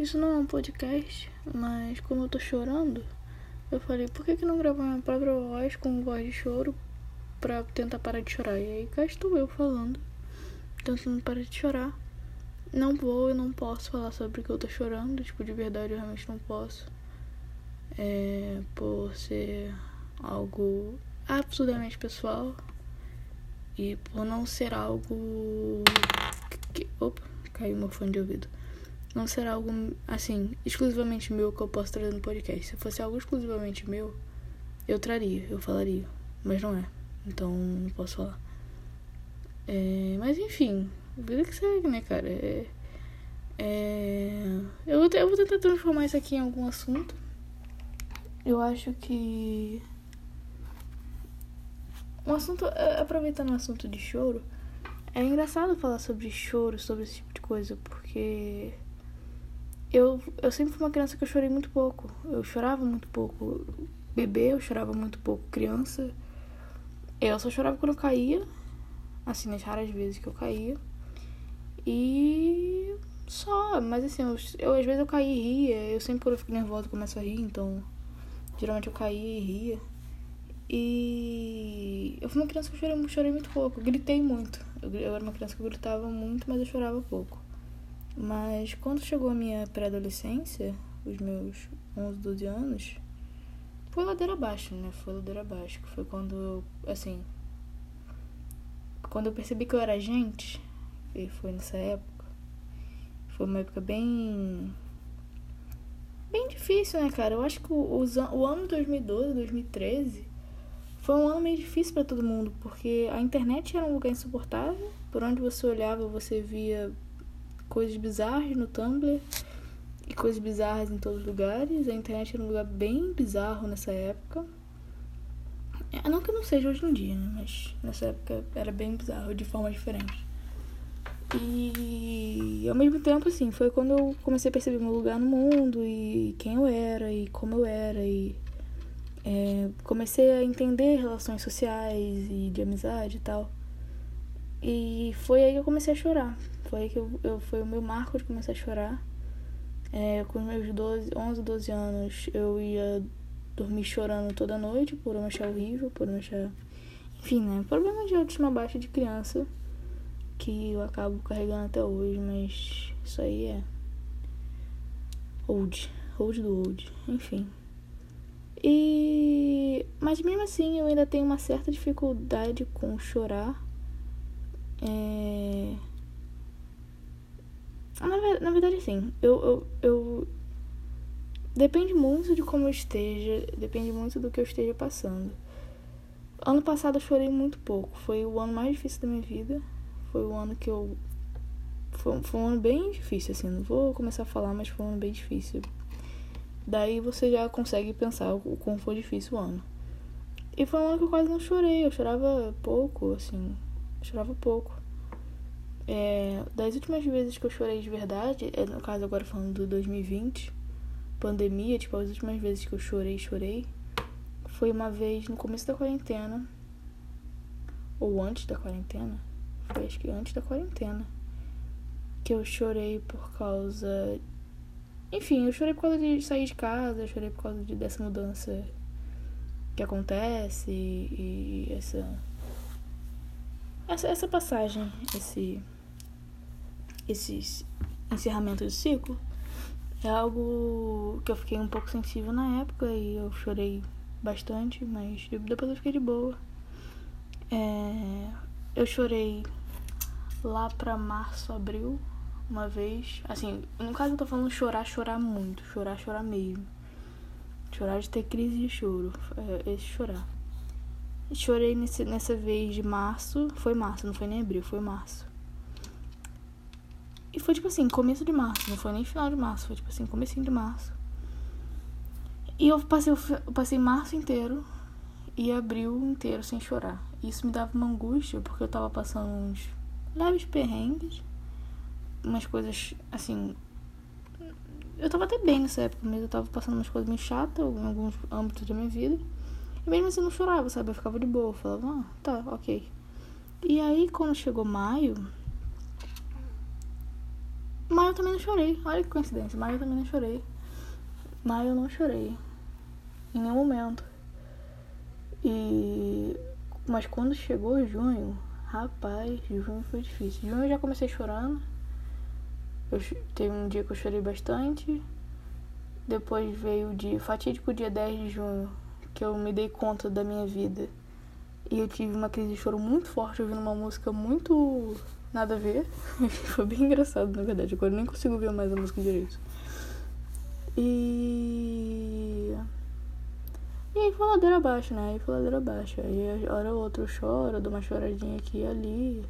isso não é um podcast, mas como eu tô chorando, eu falei, por que, que não gravar minha própria voz com voz de choro pra tentar parar de chorar? E aí cá estou eu falando, tentando parar de chorar. Não vou, eu não posso falar sobre o que eu tô chorando, tipo, de verdade eu realmente não posso. É, por ser algo absurdamente pessoal e por não ser algo que, opa, caiu meu fone de ouvido. Não ser algo assim, exclusivamente meu que eu posso trazer no podcast. Se fosse algo exclusivamente meu, eu traria, eu falaria, mas não é. Então não posso falar. É, mas enfim, vida que segue, né, cara? É, é, eu, eu vou tentar transformar isso aqui em algum assunto. Eu acho que um assunto, aproveitando o assunto de choro, é engraçado falar sobre choro, sobre esse tipo de coisa, porque eu, eu sempre fui uma criança que eu chorei muito pouco. Eu chorava muito pouco. Bebê, eu chorava muito pouco. Criança, eu só chorava quando eu caía, assim, nas raras vezes que eu caía. E só, mas assim, eu, eu às vezes eu caía e ria. Eu sempre quando eu fico nervosa começo a rir, então geralmente eu caía e ria. E eu fui uma criança que eu chorei, chorei muito pouco, eu gritei muito. Eu, eu era uma criança que gritava muito, mas eu chorava pouco. Mas quando chegou a minha pré-adolescência, os meus 11, 12 anos, foi ladeira abaixo, né? Foi ladeira abaixo. Foi quando eu, assim. Quando eu percebi que eu era gente, e foi nessa época, foi uma época bem. bem difícil, né, cara? Eu acho que o, o ano 2012, 2013 foi um ano meio difícil para todo mundo, porque a internet era um lugar insuportável. Por onde você olhava, você via coisas bizarras no Tumblr e coisas bizarras em todos os lugares. A internet era um lugar bem bizarro nessa época. É, não que não seja hoje em dia, né? Mas nessa época era bem bizarro, de forma diferente. E ao mesmo tempo, assim, foi quando eu comecei a perceber meu lugar no mundo e quem eu era e como eu era e é, comecei a entender relações sociais e de amizade e tal. E foi aí que eu comecei a chorar. Foi aí que eu, eu foi o meu marco de começar a chorar. É, com meus 12, 11, 12 anos, eu ia dormir chorando toda noite por eu achar horrível, por eu achar. Enfim, né? Problema de autoestima baixa de criança que eu acabo carregando até hoje, mas isso aí é. Old. Old do old. Enfim. E mas mesmo assim eu ainda tenho uma certa dificuldade com chorar. É... Na, na verdade, assim, eu, eu, eu. Depende muito de como eu esteja, depende muito do que eu esteja passando. Ano passado eu chorei muito pouco. Foi o ano mais difícil da minha vida. Foi o ano que eu. Foi, foi um ano bem difícil, assim. Não vou começar a falar, mas foi um ano bem difícil. Daí você já consegue pensar o quão foi difícil o ano. E foi um ano que eu quase não chorei, eu chorava pouco, assim, chorava pouco. É, das últimas vezes que eu chorei de verdade, é, no caso agora falando do 2020, pandemia, tipo, as últimas vezes que eu chorei, chorei, foi uma vez no começo da quarentena, ou antes da quarentena, foi acho que antes da quarentena, que eu chorei por causa enfim, eu chorei por causa de sair de casa, eu chorei por causa de, dessa mudança que acontece e, e essa, essa essa passagem, esse esse encerramento de ciclo é algo que eu fiquei um pouco sensível na época e eu chorei bastante, mas depois eu fiquei de boa. É, eu chorei lá pra março, abril, uma vez. Assim, no caso eu tô falando chorar, chorar muito. Chorar, chorar mesmo. Chorar de ter crise de choro. É, esse chorar. Chorei nesse, nessa vez de março. Foi março, não foi nem abril, foi março. E foi tipo assim, começo de março, não foi nem final de março, foi tipo assim, comecinho de março. E eu passei, eu passei março inteiro e abril inteiro sem chorar. Isso me dava uma angústia, porque eu tava passando uns leves perrengues umas coisas assim. Eu tava até bem nessa época, mas eu tava passando umas coisas meio chatas em alguns âmbitos da minha vida. E mesmo assim eu não chorava, sabe? Eu ficava de boa, falava, ah, tá, ok. E aí quando chegou maio. Maio eu também não chorei. Olha que coincidência. Maio eu também não chorei. Maio eu não chorei. Em nenhum momento. E. Mas quando chegou junho, rapaz, junho foi difícil. Junho eu já comecei chorando. Eu, teve um dia que eu chorei bastante. Depois veio o dia, fatídico dia 10 de junho, que eu me dei conta da minha vida. E eu tive uma crise de choro muito forte ouvindo uma música muito nada a ver. Foi bem engraçado, na verdade. Agora eu nem consigo ver mais a música direito. E. E aí foi ladeira abaixo, né? Aí foi ladeira abaixo. Aí hora ou outra eu choro, dou uma choradinha aqui e ali.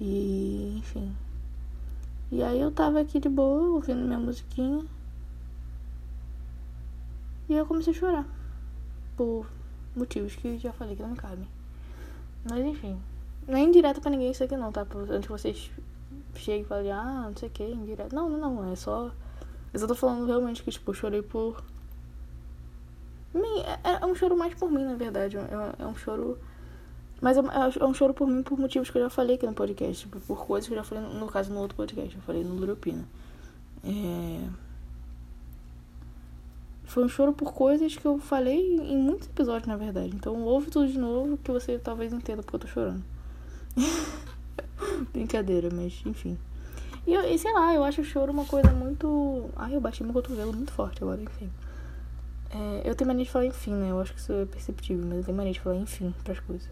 E enfim. E aí eu tava aqui de boa, ouvindo minha musiquinha. E eu comecei a chorar. Por motivos que já falei que não cabem. Mas enfim. Não é indireto pra ninguém isso aqui não, tá? Antes vocês cheguem e falem, ah, não sei o que, indireto. Não, não, não. É só. Eu só tô falando realmente que, tipo, chorei por. Mim, é, é um choro mais por mim, na verdade. É, é um choro. Mas é, é, um choro por mim por motivos que eu já falei aqui no podcast. Tipo, por coisas que eu já falei, no caso, no outro podcast. Eu falei no Lurupina. É. Foi um choro por coisas que eu falei em muitos episódios, na verdade. Então ouve tudo de novo que você talvez entenda porque eu tô chorando. Brincadeira, mas enfim. E, e, sei lá, eu acho o choro uma coisa muito. Ai, eu bati meu cotovelo muito forte agora, enfim. É, eu tenho mania de falar enfim, né? Eu acho que isso é perceptível, mas eu tenho mania de falar enfim pras coisas.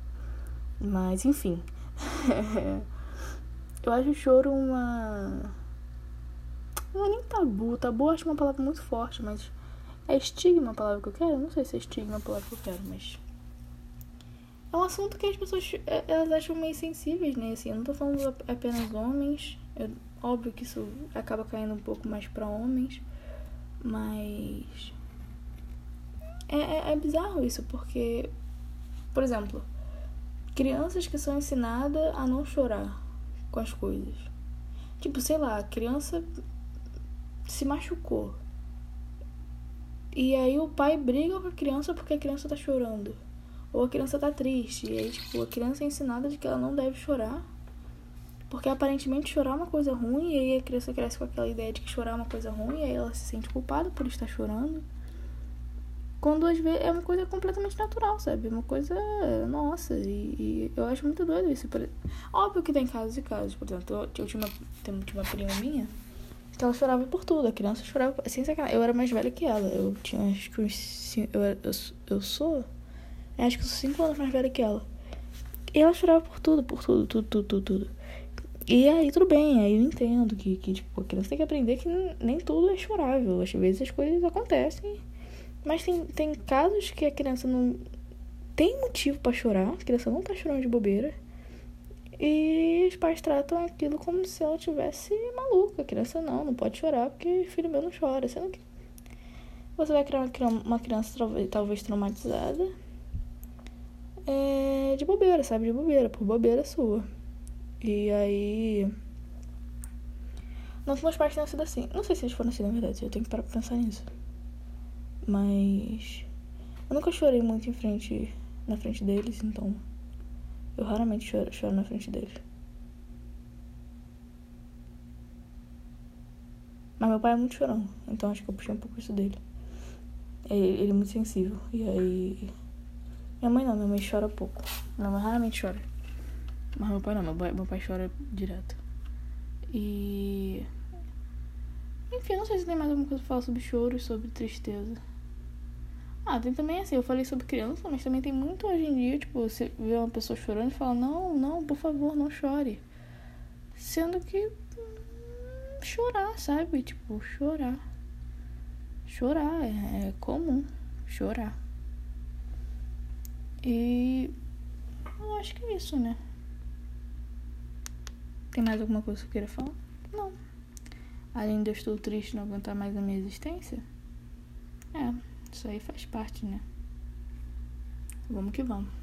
Mas enfim. eu acho o choro uma. Não é nem tabu. Tabu eu acho uma palavra muito forte, mas é estigma a palavra que eu quero? Não sei se é estigma a palavra que eu quero, mas. É um assunto que as pessoas é, elas acham meio sensíveis, né? Assim, eu não tô falando apenas homens. Eu, óbvio que isso acaba caindo um pouco mais para homens, mas. É, é, é bizarro isso, porque. Por exemplo, crianças que são ensinadas a não chorar com as coisas. Tipo, sei lá, a criança se machucou. E aí o pai briga com a criança porque a criança tá chorando. Ou a criança tá triste. E aí, tipo, a criança é ensinada de que ela não deve chorar. Porque aparentemente chorar é uma coisa ruim. E aí a criança cresce com aquela ideia de que chorar é uma coisa ruim. E aí ela se sente culpada por estar chorando. Quando às vezes é uma coisa completamente natural, sabe? Uma coisa nossa. E, e eu acho muito doido isso. Óbvio que tem casos e casos. Por exemplo, eu, eu tinha, uma, eu tinha uma prima minha ela chorava por tudo. A criança chorava. Assim, eu era mais velha que ela. Eu tinha acho que uns. Eu, eu, eu sou. Acho que eu sou 5 anos mais velha que ela. E ela chorava por tudo, por tudo, tudo, tudo, tudo, tudo. E aí, tudo bem, aí eu entendo que, que tipo, a criança tem que aprender que nem tudo é chorável. Às vezes as coisas acontecem. Mas tem, tem casos que a criança não tem motivo para chorar, a criança não tá chorando de bobeira. E os pais tratam aquilo como se ela tivesse maluca. A criança não, não pode chorar porque filho meu não chora. Sendo que você vai criar uma criança talvez traumatizada é de bobeira, sabe? De bobeira, por bobeira sua. E aí. Não que meus pais tenham sido assim. Não sei se eles foram assim, na verdade. Eu tenho que parar pra pensar nisso. Mas. Eu nunca chorei muito em frente. Na frente deles, então. Eu raramente choro, choro na frente dele. Mas meu pai é muito chorão, então acho que eu puxei um pouco isso dele. Ele, ele é muito sensível. E aí. Minha mãe não, minha mãe chora pouco. Minha mãe raramente chora. Mas meu pai não, meu pai, meu pai chora direto. E. Enfim, não sei se tem mais alguma coisa pra falar sobre choro e sobre tristeza. Ah, tem também assim, eu falei sobre criança, mas também tem muito hoje em dia, tipo, você vê uma pessoa chorando e fala, não, não, por favor, não chore. Sendo que hum, chorar, sabe? Tipo, chorar. Chorar, é, é comum. Chorar. E eu acho que é isso, né? Tem mais alguma coisa que eu queira falar? Não. Além de eu estou triste não aguentar mais a minha existência? É. Isso aí faz parte, né? Vamos que vamos.